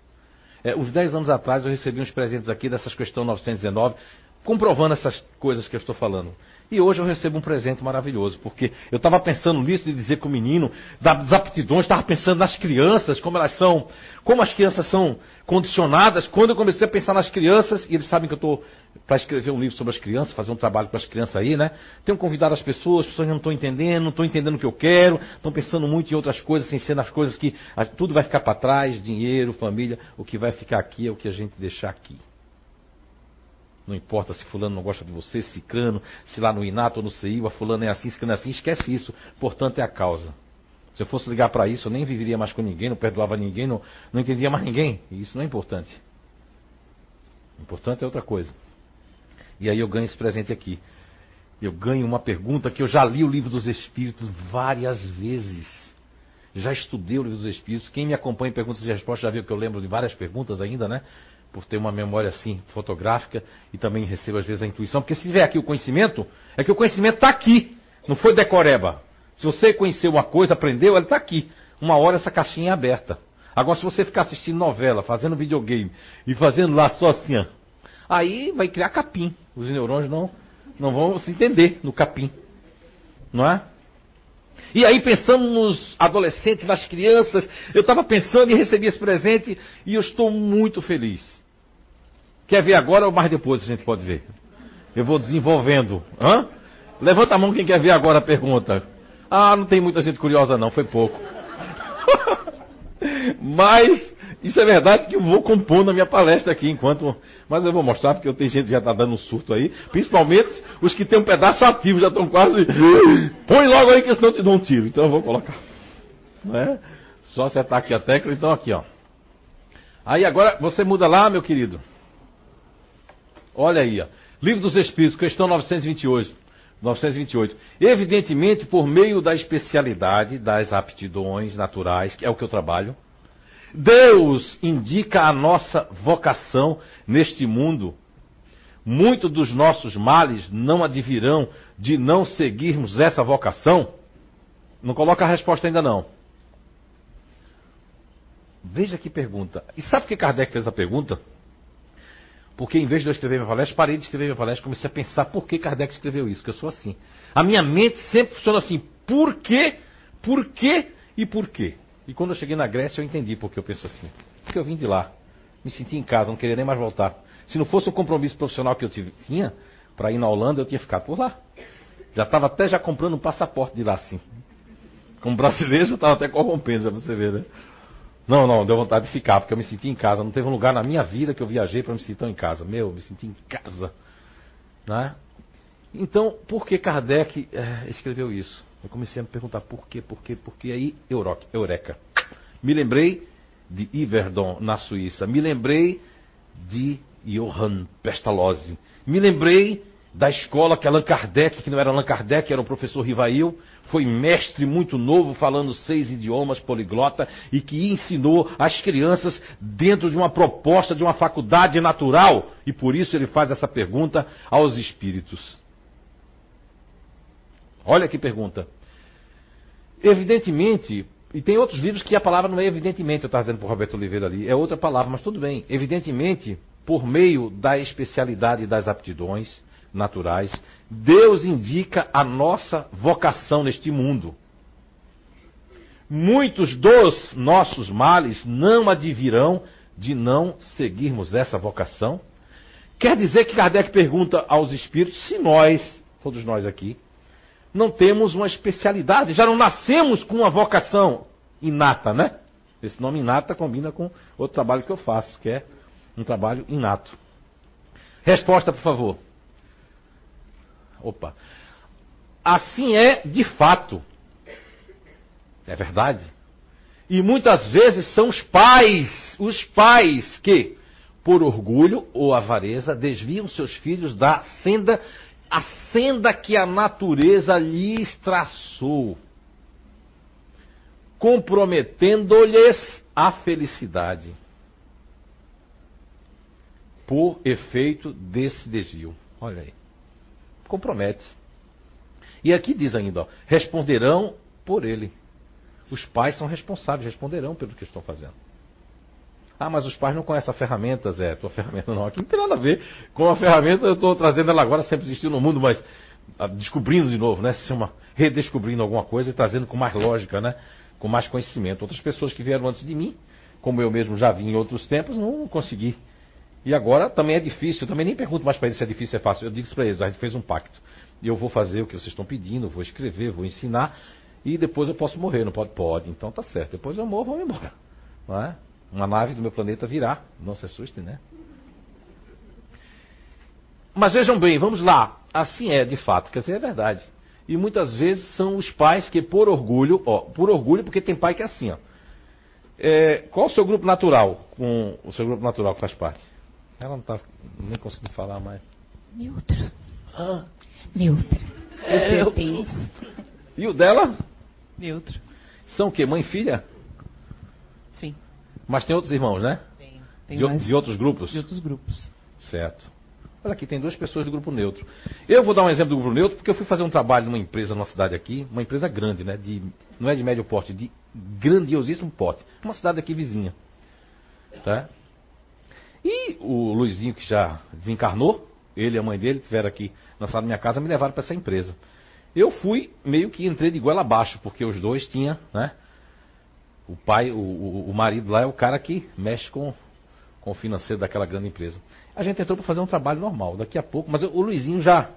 É, uns 10 anos atrás eu recebi uns presentes aqui dessas questões 919, comprovando essas coisas que eu estou falando. E hoje eu recebo um presente maravilhoso, porque eu estava pensando nisso de dizer com o menino das aptidões, estava pensando nas crianças, como elas são, como as crianças são condicionadas. Quando eu comecei a pensar nas crianças, e eles sabem que eu estou para escrever um livro sobre as crianças, fazer um trabalho com as crianças aí, né? Tenho convidado as pessoas, as pessoas não estão entendendo, não estão entendendo o que eu quero, estão pensando muito em outras coisas, sem ser nas coisas que tudo vai ficar para trás, dinheiro, família, o que vai ficar aqui é o que a gente deixar aqui. Não importa se fulano não gosta de você, se cano, se lá no Inato ou no CIU, fulano é assim, ciclano é assim, esquece isso. Portanto, é a causa. Se eu fosse ligar para isso, eu nem viveria mais com ninguém, não perdoava ninguém, não, não entendia mais ninguém. E isso não é importante. Importante é outra coisa. E aí eu ganho esse presente aqui. Eu ganho uma pergunta que eu já li o livro dos Espíritos várias vezes. Já estudei o livro dos Espíritos. Quem me acompanha em perguntas e respostas já viu que eu lembro de várias perguntas ainda, né? Por ter uma memória assim fotográfica e também recebo às vezes a intuição, porque se tiver aqui o conhecimento, é que o conhecimento está aqui, não foi decoreba. Se você conheceu uma coisa, aprendeu, ele está aqui. Uma hora essa caixinha é aberta. Agora, se você ficar assistindo novela, fazendo videogame e fazendo lá só assim, ó, aí vai criar capim. Os neurônios não, não vão se entender no capim. Não é? E aí pensando nos adolescentes, nas crianças, eu estava pensando e recebi esse presente e eu estou muito feliz. Quer ver agora ou mais depois a gente pode ver? Eu vou desenvolvendo. Hã? Levanta a mão quem quer ver agora a pergunta. Ah, não tem muita gente curiosa não, foi pouco. Mas isso é verdade que eu vou compor na minha palestra aqui enquanto. Mas eu vou mostrar porque eu tenho gente que já está dando um surto aí. Principalmente os que tem um pedaço ativo, já estão quase. Põe logo aí que senão eu te dou um tiro. Então eu vou colocar. Não é? Só acertar aqui a tecla, então aqui, ó. Aí agora você muda lá, meu querido. Olha aí, ó. Livro dos Espíritos, questão 928. 928. Evidentemente, por meio da especialidade das aptidões naturais, que é o que eu trabalho, Deus indica a nossa vocação neste mundo. Muitos dos nossos males não advirão de não seguirmos essa vocação? Não coloca a resposta ainda não. Veja que pergunta. E sabe por que Kardec fez a pergunta? Porque em vez de eu escrever minha palestra, parei de escrever minha palestra, comecei a pensar por que Kardec escreveu isso, que eu sou assim. A minha mente sempre funciona assim, por quê, por quê e por quê. E quando eu cheguei na Grécia, eu entendi por que eu penso assim. Porque eu vim de lá, me senti em casa, não queria nem mais voltar. Se não fosse o compromisso profissional que eu tinha para ir na Holanda, eu tinha ficado por lá. Já estava até já comprando um passaporte de lá assim. Como brasileiro, eu estava até corrompendo, para você ver, né? Não, não, deu vontade de ficar, porque eu me senti em casa. Não teve um lugar na minha vida que eu viajei para me sentir tão em casa. Meu, me senti em casa. Né? Então, por que Kardec é, escreveu isso? Eu comecei a me perguntar por quê, por quê, por quê. Aí, eureka. Me lembrei de Iverdon, na Suíça. Me lembrei de Johann Pestalozzi. Me lembrei da escola que Allan Kardec, que não era Allan Kardec, era o professor Rivail, foi mestre muito novo, falando seis idiomas, poliglota, e que ensinou as crianças dentro de uma proposta de uma faculdade natural. E por isso ele faz essa pergunta aos espíritos. Olha que pergunta. Evidentemente, e tem outros livros que a palavra não é evidentemente, eu estava dizendo para o Roberto Oliveira ali, é outra palavra, mas tudo bem. Evidentemente, por meio da especialidade das aptidões, naturais, Deus indica a nossa vocação neste mundo. Muitos dos nossos males não advirão de não seguirmos essa vocação. Quer dizer que Kardec pergunta aos espíritos se nós, todos nós aqui, não temos uma especialidade, já não nascemos com uma vocação inata, né? Esse nome inata combina com outro trabalho que eu faço, que é um trabalho inato. Resposta, por favor. Opa. Assim é de fato. É verdade. E muitas vezes são os pais, os pais que, por orgulho ou avareza, desviam seus filhos da senda, a senda que a natureza lhes traçou, comprometendo-lhes a felicidade por efeito desse desvio. Olha aí compromete. E aqui diz ainda, ó, responderão por ele. Os pais são responsáveis, responderão pelo que estão fazendo. Ah, mas os pais não conhecem a ferramenta, Zé. Tua ferramenta não. Aqui não tem nada a ver com a ferramenta. Eu estou trazendo ela agora, sempre existiu no mundo, mas ah, descobrindo de novo, né? Se chama redescobrindo alguma coisa e trazendo com mais lógica, né? Com mais conhecimento. Outras pessoas que vieram antes de mim, como eu mesmo já vi em outros tempos, não consegui e agora também é difícil, eu também nem pergunto mais para eles se é difícil ou é fácil. Eu digo para eles, a gente fez um pacto. E eu vou fazer o que vocês estão pedindo, vou escrever, vou ensinar, e depois eu posso morrer, não pode? Pode, então tá certo. Depois eu morro, vamos embora. Não é? Uma nave do meu planeta virá. Não se assustem, né? Mas vejam bem, vamos lá. Assim é, de fato, quer dizer, é verdade. E muitas vezes são os pais que, por orgulho, ó, por orgulho, porque tem pai que é assim, ó. É, qual o seu grupo natural? Com o seu grupo natural que faz parte? Ela não está nem conseguindo falar mais. Neutro. Ah. Neutro. É, eu... E o dela? Neutro. São o quê? Mãe e filha? Sim. Mas tem outros irmãos, né? Tem. tem de, de outros grupos? De outros grupos. Certo. Olha aqui, tem duas pessoas do grupo neutro. Eu vou dar um exemplo do grupo neutro porque eu fui fazer um trabalho numa empresa numa cidade aqui, uma empresa grande, né? De, não é de médio porte, de grandiosíssimo porte. Uma cidade aqui vizinha. Tá? E o Luizinho, que já desencarnou, ele e a mãe dele estiveram aqui da minha casa, me levaram para essa empresa. Eu fui, meio que entrei de goela abaixo, porque os dois tinham, né? O pai, o, o, o marido lá é o cara que mexe com, com o financeiro daquela grande empresa. A gente entrou para fazer um trabalho normal, daqui a pouco, mas o Luizinho já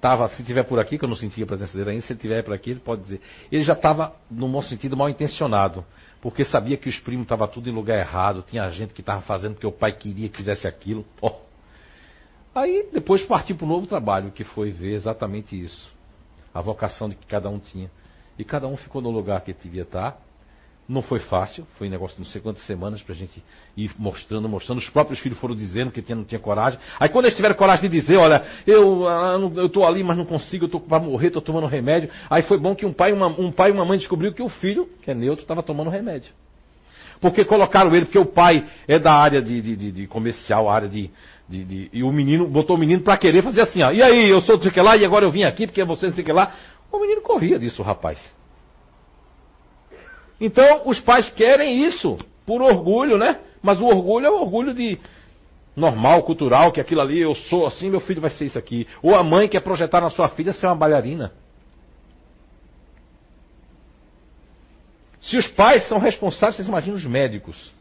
Tava, se tiver por aqui, que eu não sentia a presença dele ainda, se ele tiver por aqui, ele pode dizer. Ele já estava, no bom sentido, mal intencionado. Porque sabia que os primos estavam tudo em lugar errado, tinha gente que estava fazendo porque o pai queria que fizesse aquilo. Oh. Aí depois partiu para um novo trabalho, que foi ver exatamente isso. A vocação de que cada um tinha. E cada um ficou no lugar que devia estar. Não foi fácil, foi um negócio de não sei quantas semanas para a gente ir mostrando, mostrando. Os próprios filhos foram dizendo que não tinha coragem. Aí quando eles tiveram coragem de dizer, olha, eu ah, estou ali, mas não consigo, eu estou para morrer, estou tomando remédio. Aí foi bom que um pai, uma, um pai e uma mãe descobriu que o filho, que é neutro, estava tomando remédio. Porque colocaram ele, porque o pai é da área de, de, de, de comercial, área de, de, E o menino, botou o menino para querer fazer assim, ó. E aí, eu sou sei que lá, e agora eu vim aqui porque você não sei que lá. O menino corria disso, rapaz. Então, os pais querem isso, por orgulho, né? Mas o orgulho é o orgulho de normal, cultural, que aquilo ali, eu sou assim, meu filho vai ser isso aqui. Ou a mãe quer projetar na sua filha ser uma bailarina. Se os pais são responsáveis, vocês imaginam os médicos.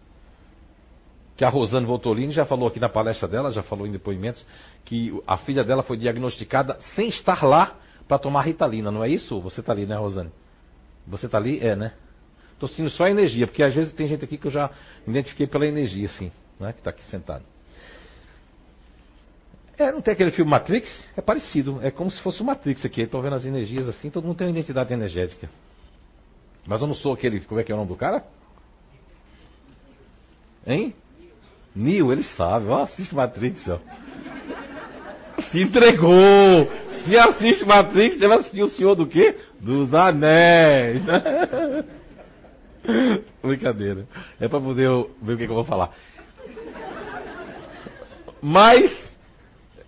Que a Rosane Voltolini já falou aqui na palestra dela, já falou em depoimentos, que a filha dela foi diagnosticada sem estar lá para tomar ritalina, não é isso? Você está ali, né, Rosane? Você está ali? É, né? Estou sentindo só a energia, porque às vezes tem gente aqui que eu já identifiquei pela energia, assim, né, que está aqui sentado. É, não tem aquele filme Matrix? É parecido. É como se fosse o Matrix aqui. Estou vendo as energias assim, todo mundo tem uma identidade energética. Mas eu não sou aquele. Como é que é o nome do cara? Hein? Neo, ele sabe. Ó, assiste Matrix, ó. Se entregou! Se assiste Matrix, deve assistir o Senhor do quê? Dos Anéis. Brincadeira. É para poder ver o que, que, eu vou falar. Mas,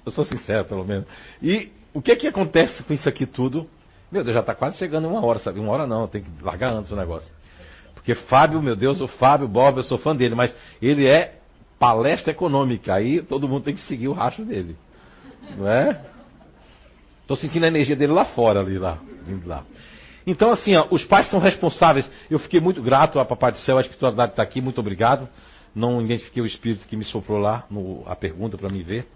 eu sou sincero pelo menos. E o que que acontece com isso aqui tudo? Meu Deus, já está quase chegando uma hora, sabe? Uma hora não, tem que largar antes o negócio. Porque Fábio, meu Deus, o Fábio Bob, eu sou fã dele, mas ele é palestra econômica. Aí todo mundo tem que seguir o rastro dele. Não é? Tô sentindo a energia dele lá fora, ali, lá, vindo lá. Então, assim, ó, os pais são responsáveis. Eu fiquei muito grato a Papai do Céu, a espiritualidade está aqui, muito obrigado. Não identifiquei o espírito que me soprou lá, no, a pergunta para me ver.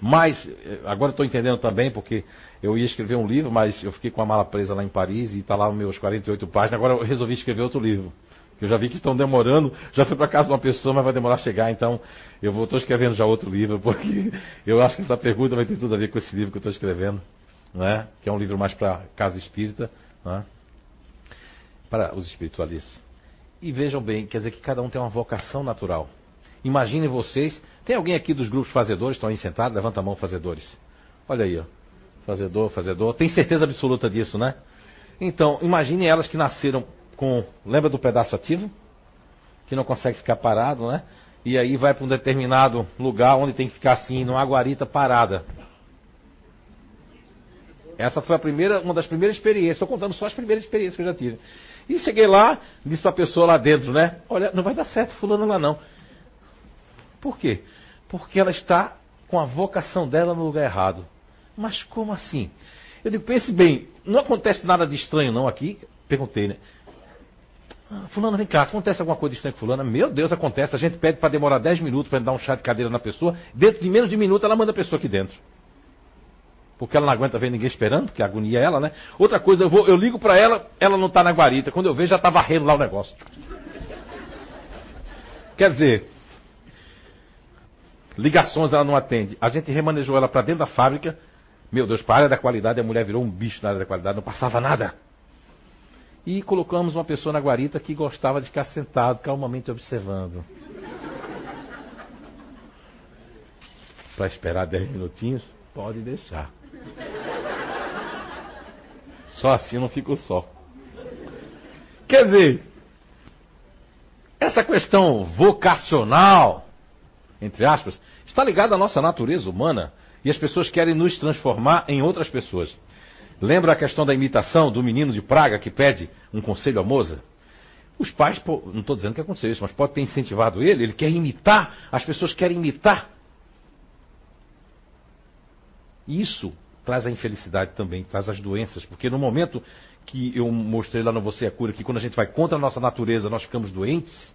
Mas, eh, agora estou entendendo também, porque eu ia escrever um livro, mas eu fiquei com a mala presa lá em Paris e está lá meus 48 páginas. Agora eu resolvi escrever outro livro. Eu já vi que estão demorando, já fui para casa de uma pessoa, mas vai demorar a chegar, então eu estou escrevendo já outro livro, porque eu acho que essa pergunta vai ter tudo a ver com esse livro que eu estou escrevendo, né? que é um livro mais para casa espírita né? para os espiritualistas. E vejam bem, quer dizer que cada um tem uma vocação natural. Imaginem vocês, tem alguém aqui dos grupos fazedores, estão aí sentados? Levanta a mão, fazedores. Olha aí, ó. Fazedor, fazedor. Tem certeza absoluta disso, né? Então, imaginem elas que nasceram com. Lembra do pedaço ativo? Que não consegue ficar parado, né? E aí vai para um determinado lugar onde tem que ficar assim, numa guarita parada. Essa foi a primeira, uma das primeiras experiências. Estou contando só as primeiras experiências que eu já tive. E cheguei lá, disse para a pessoa lá dentro, né? Olha, não vai dar certo fulano lá não. Por quê? Porque ela está com a vocação dela no lugar errado. Mas como assim? Eu digo, pense bem, não acontece nada de estranho não aqui? Perguntei, né? Ah, fulano, vem cá, acontece alguma coisa estranha com fulano? Meu Deus, acontece. A gente pede para demorar 10 minutos para dar um chá de cadeira na pessoa. Dentro de menos de um minuto ela manda a pessoa aqui dentro porque ela não aguenta ver ninguém esperando, porque agonia é ela, né? Outra coisa, eu, vou, eu ligo para ela, ela não está na guarita. Quando eu vejo, já está varrendo lá o negócio. Quer dizer, ligações ela não atende. A gente remanejou ela para dentro da fábrica. Meu Deus, para a área da qualidade, a mulher virou um bicho na área da qualidade, não passava nada. E colocamos uma pessoa na guarita que gostava de ficar sentado, calmamente observando. Para esperar 10 minutinhos, pode deixar. Só assim não fico só. Quer dizer, essa questão vocacional, entre aspas, está ligada à nossa natureza humana e as pessoas querem nos transformar em outras pessoas. Lembra a questão da imitação do menino de Praga que pede um conselho a moça? Os pais, não estou dizendo que aconteceu isso, mas pode ter incentivado ele, ele quer imitar, as pessoas querem imitar. Isso traz a infelicidade também, traz as doenças, porque no momento que eu mostrei lá no Você é Cura, que quando a gente vai contra a nossa natureza, nós ficamos doentes,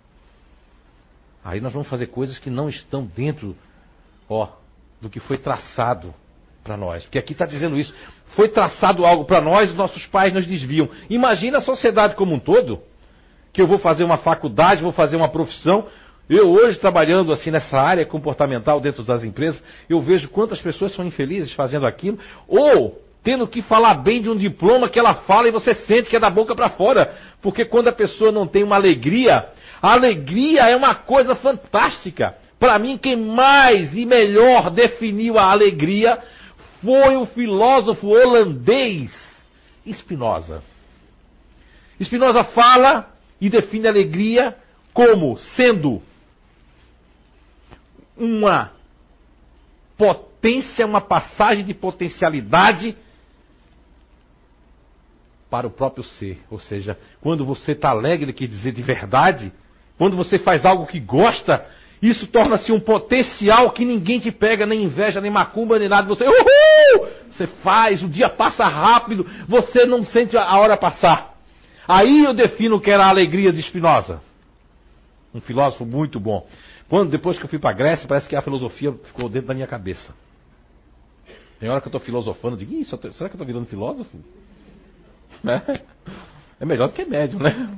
aí nós vamos fazer coisas que não estão dentro, ó, do que foi traçado para nós. Porque aqui está dizendo isso. Foi traçado algo para nós, nossos pais nos desviam. Imagina a sociedade como um todo. Que eu vou fazer uma faculdade, vou fazer uma profissão. Eu hoje trabalhando assim nessa área comportamental dentro das empresas, eu vejo quantas pessoas são infelizes fazendo aquilo. Ou tendo que falar bem de um diploma que ela fala e você sente que é da boca para fora. Porque quando a pessoa não tem uma alegria, a alegria é uma coisa fantástica. Para mim, quem mais e melhor definiu a alegria foi o filósofo holandês Spinoza. Spinoza fala e define a alegria como sendo uma potência, uma passagem de potencialidade para o próprio ser. Ou seja, quando você está alegre, quer dizer de verdade, quando você faz algo que gosta, isso torna-se um potencial que ninguém te pega, nem inveja, nem macumba, nem nada. Você, uhul! Você faz, o dia passa rápido, você não sente a hora passar. Aí eu defino o que era a alegria de Spinoza. Um filósofo muito bom. Quando, depois que eu fui para Grécia, parece que a filosofia ficou dentro da minha cabeça. Tem hora que eu estou filosofando, eu digo, será que eu estou virando filósofo? É, é melhor do que médium, né?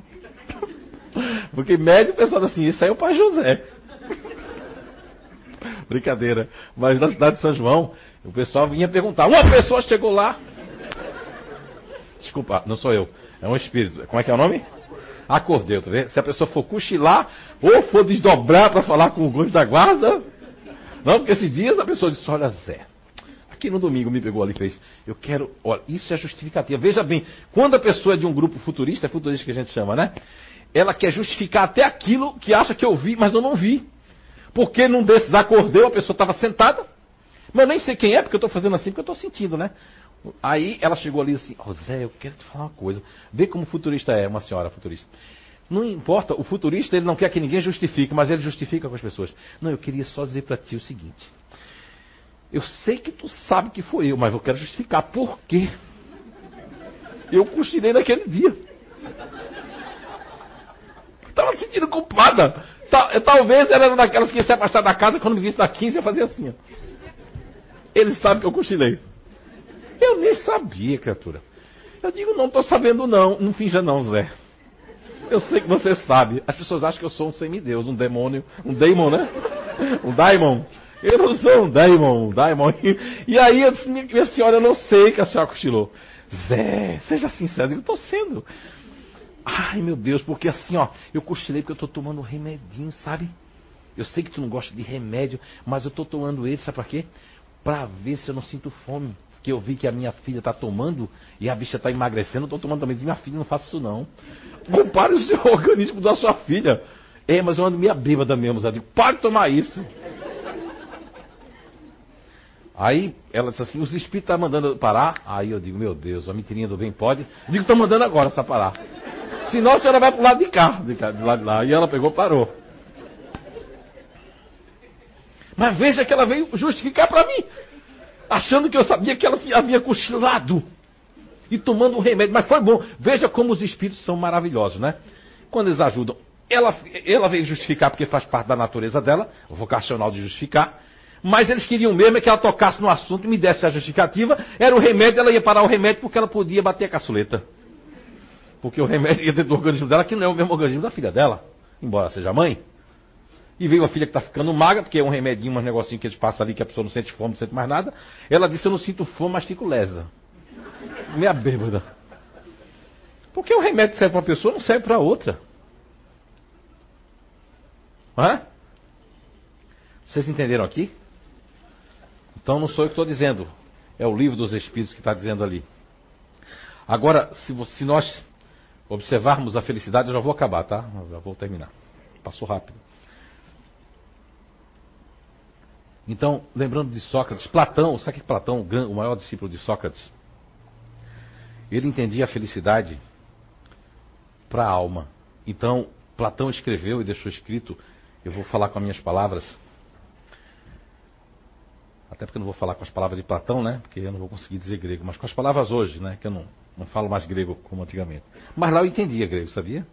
Porque médium pensando assim, isso aí é o pai José. Brincadeira. Mas na cidade de São João, o pessoal vinha perguntar. Uma pessoa chegou lá. Desculpa, não sou eu. É um espírito. Como é que é o nome? Acordeu, tá vendo? Se a pessoa for cochilar ou for desdobrar para falar com o gosto da guarda. Não, porque esses dias a pessoa disse: Olha, Zé, aqui no domingo me pegou ali e fez. Eu quero. Olha, isso é justificativa. Veja bem, quando a pessoa é de um grupo futurista, é futurista que a gente chama, né? Ela quer justificar até aquilo que acha que eu vi, mas eu não vi. Porque num desses acordeu, a pessoa estava sentada, mas eu nem sei quem é, porque eu estou fazendo assim, porque eu estou sentindo, né? Aí ela chegou ali assim, Zé, eu quero te falar uma coisa. Vê como futurista é, uma senhora futurista. Não importa, o futurista ele não quer que ninguém justifique, mas ele justifica com as pessoas. Não, eu queria só dizer para ti o seguinte. Eu sei que tu sabe que foi eu, mas eu quero justificar por quê. Eu cochilei naquele dia. Estava sentindo culpada. Talvez ela era daquelas que ia se afastar da casa quando me visse da 15 ia fazer assim. Ó. Ele sabe que eu cochilei. Eu nem sabia, criatura. Eu digo, não estou sabendo não. Não finja não, Zé. Eu sei que você sabe. As pessoas acham que eu sou um semideus, um demônio. Um daimon, né? Um daimon. Eu não sou um daimon, um daimon. E aí eu disse, minha senhora, eu não sei que a senhora cochilou. Zé, seja sincero, eu estou sendo. Ai, meu Deus, porque assim, ó, eu cochilei porque eu tô tomando um remedinho, sabe? Eu sei que tu não gosta de remédio, mas eu tô tomando ele, sabe pra quê? Pra ver se eu não sinto fome. Que eu vi que a minha filha tá tomando e a bicha tá emagrecendo, tô tomando também. Diz, minha filha, não faça isso não. Compare o seu organismo da sua filha. É, mas eu ando meio bêbada mesmo, Zé. Digo, pare de tomar isso. Aí ela disse assim, os espíritos estão tá mandando parar. Aí eu digo, meu Deus, a mentirinha do bem pode. Digo, estão mandando agora só parar. Senão a senhora vai pro lado de cá, de cá, do lado de lá. E ela pegou parou. Mas veja que ela veio justificar para mim, achando que eu sabia que ela havia cochilado e tomando um remédio. Mas foi bom. Veja como os espíritos são maravilhosos, né? Quando eles ajudam. Ela, ela veio justificar porque faz parte da natureza dela, vocacional de justificar. Mas eles queriam mesmo é que ela tocasse no assunto e me desse a justificativa. Era o remédio, ela ia parar o remédio porque ela podia bater a caçuleta. Porque o remédio ia dentro do organismo dela, que não é o mesmo organismo da filha dela, embora seja mãe. E veio a filha que está ficando magra, porque é um remedinho, um negocinho que eles passam ali, que a pessoa não sente fome, não sente mais nada. Ela disse, eu não sinto fome, mas fico lesa. Meia bêbada. Porque o remédio serve para uma pessoa, não serve para outra. Hã? Vocês entenderam aqui? Então não sou eu que estou dizendo. É o livro dos Espíritos que está dizendo ali. Agora, se, se nós observarmos a felicidade, eu já vou acabar, tá? Eu já vou terminar. Passou rápido. Então, lembrando de Sócrates, Platão, sabe que Platão, o maior discípulo de Sócrates, ele entendia a felicidade para a alma. Então, Platão escreveu e deixou escrito, eu vou falar com as minhas palavras, até porque eu não vou falar com as palavras de Platão, né? Porque eu não vou conseguir dizer grego, mas com as palavras hoje, né? Que eu não, não falo mais grego como antigamente. Mas lá eu entendia grego, sabia?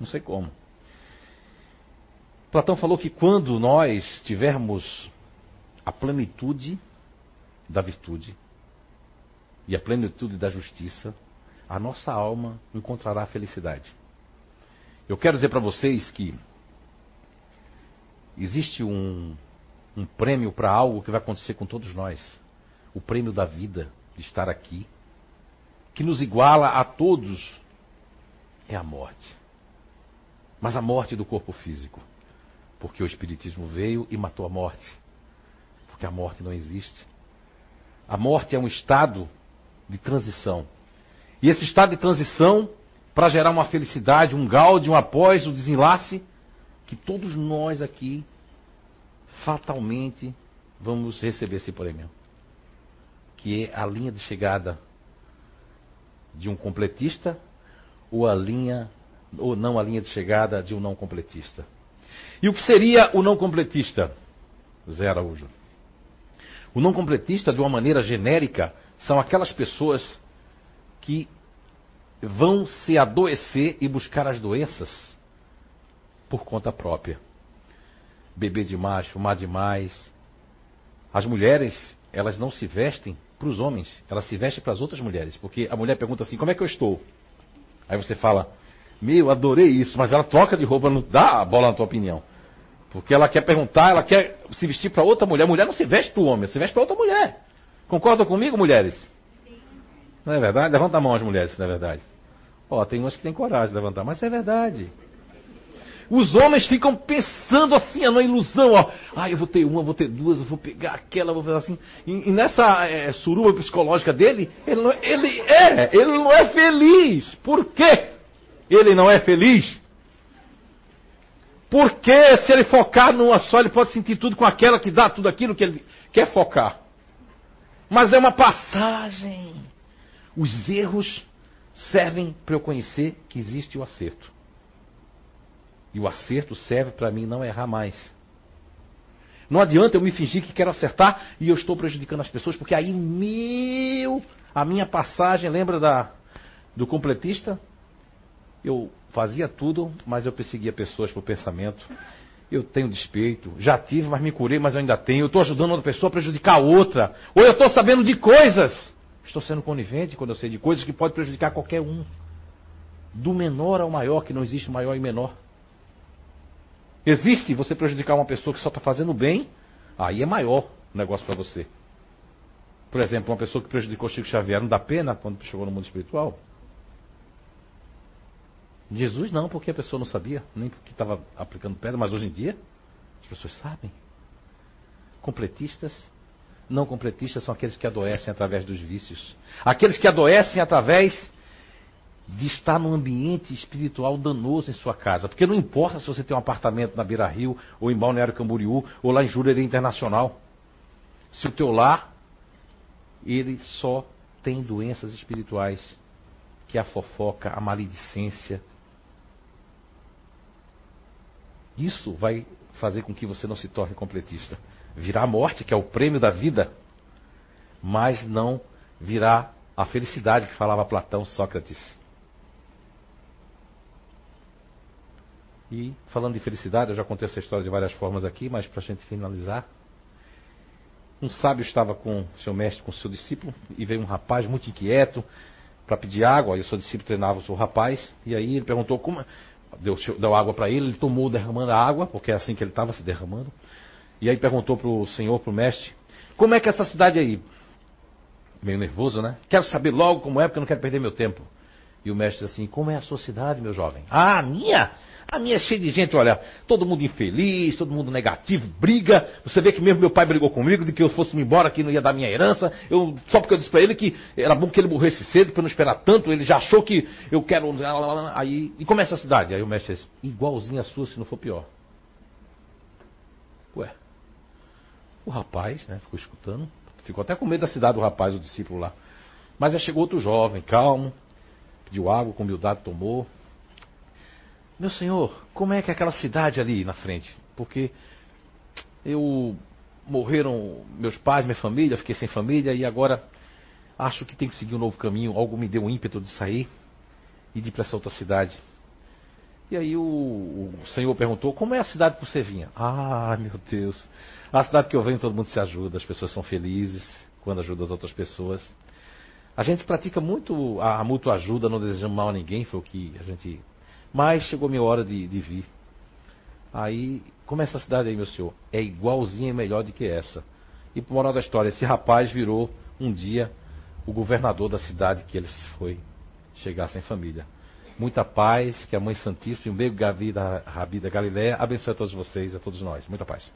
Não sei como. Platão falou que quando nós tivermos a plenitude da virtude e a plenitude da justiça, a nossa alma encontrará a felicidade. Eu quero dizer para vocês que existe um, um prêmio para algo que vai acontecer com todos nós. O prêmio da vida, de estar aqui, que nos iguala a todos, é a morte. Mas a morte do corpo físico. Porque o Espiritismo veio e matou a morte. Porque a morte não existe. A morte é um estado de transição. E esse estado de transição, para gerar uma felicidade, um gáudio, um após, um desenlace, que todos nós aqui, fatalmente, vamos receber esse prêmio. Que é a linha de chegada de um completista ou a linha ou não a linha de chegada de um não completista. E o que seria o não completista? Zé Araújo. O não completista, de uma maneira genérica, são aquelas pessoas que vão se adoecer e buscar as doenças por conta própria. Beber demais, fumar demais. As mulheres, elas não se vestem para os homens, elas se vestem para as outras mulheres. Porque a mulher pergunta assim: como é que eu estou? Aí você fala: meu, adorei isso, mas ela troca de roupa, não dá a bola na tua opinião. Porque ela quer perguntar, ela quer se vestir para outra mulher. Mulher não se veste para o homem, se veste para outra mulher. Concordam comigo, mulheres? Não é verdade? Levanta a mão as mulheres, se não é verdade. Ó, tem umas que têm coragem de levantar, mas é verdade. Os homens ficam pensando assim, na ilusão, ó. Ah, eu vou ter uma, vou ter duas, eu vou pegar aquela, vou fazer assim. E, e nessa é, suruba psicológica dele, ele, não, ele é, ele não é feliz. Por quê? Ele não é feliz? Porque se ele focar numa só, ele pode sentir tudo com aquela que dá tudo aquilo que ele quer focar. Mas é uma passagem. Os erros servem para eu conhecer que existe o acerto. E o acerto serve para mim não errar mais. Não adianta eu me fingir que quero acertar e eu estou prejudicando as pessoas, porque aí meu, a minha passagem, lembra da do completista? Eu fazia tudo, mas eu perseguia pessoas por pensamento. Eu tenho despeito, já tive, mas me curei, mas eu ainda tenho. Eu estou ajudando outra pessoa a prejudicar outra. Ou eu estou sabendo de coisas. Estou sendo conivente quando eu sei de coisas que podem prejudicar qualquer um. Do menor ao maior, que não existe maior e menor. Existe você prejudicar uma pessoa que só está fazendo bem, aí é maior o negócio para você. Por exemplo, uma pessoa que prejudicou Chico Xavier, não dá pena quando chegou no mundo espiritual? Jesus não, porque a pessoa não sabia, nem porque estava aplicando pedra, mas hoje em dia as pessoas sabem. Completistas, não completistas são aqueles que adoecem através dos vícios. Aqueles que adoecem através de estar num ambiente espiritual danoso em sua casa. Porque não importa se você tem um apartamento na Beira Rio, ou em Balneário Camboriú, ou lá em Jurerê Internacional. Se o teu lar, ele só tem doenças espirituais, que é a fofoca, a maledicência. Isso vai fazer com que você não se torne completista. Virá a morte, que é o prêmio da vida, mas não virá a felicidade que falava Platão, Sócrates. E falando de felicidade, eu já contei essa história de várias formas aqui, mas para a gente finalizar. Um sábio estava com seu mestre, com seu discípulo, e veio um rapaz muito inquieto para pedir água. E o seu discípulo treinava o seu rapaz, e aí ele perguntou como. Deu, deu água para ele, ele tomou derramando a água, porque é assim que ele estava se derramando. E aí perguntou para o senhor, para o mestre, como é que é essa cidade aí? Meio nervoso, né? Quero saber logo como é, porque eu não quero perder meu tempo. E o mestre disse assim: Como é a sua cidade, meu jovem? Ah, a minha? A minha é cheia de gente, olha, todo mundo infeliz, todo mundo negativo, briga. Você vê que mesmo meu pai brigou comigo de que eu fosse me embora, que não ia dar minha herança. Eu, só porque eu disse para ele que era bom que ele morresse cedo, para não esperar tanto. Ele já achou que eu quero. Aí, e como é essa cidade? Aí o mestre disse: Igualzinha a sua, se não for pior. Ué. O rapaz, né, ficou escutando. Ficou até com medo da cidade do rapaz, o discípulo lá. Mas já chegou outro jovem, calmo, pediu água, com humildade tomou. Meu senhor, como é que é aquela cidade ali na frente? Porque eu morreram meus pais, minha família, fiquei sem família e agora acho que tenho que seguir um novo caminho. Algo me deu um ímpeto de sair e de ir para essa outra cidade. E aí o, o, senhor perguntou, como é a cidade que você vinha? Ah, meu Deus. A cidade que eu venho todo mundo se ajuda, as pessoas são felizes, quando ajuda as outras pessoas. A gente pratica muito a, a mútua ajuda, não desejamos mal a ninguém, foi o que a gente. Mas chegou minha hora de, de vir. Aí, como é essa cidade aí, meu senhor? É igualzinha e melhor do que essa. E por moral da história, esse rapaz virou um dia o governador da cidade que ele foi chegar sem família. Muita paz, que a Mãe Santíssima e o meio Gavi da Rabi da Galiléia abençoe a todos vocês, a todos nós. Muita paz.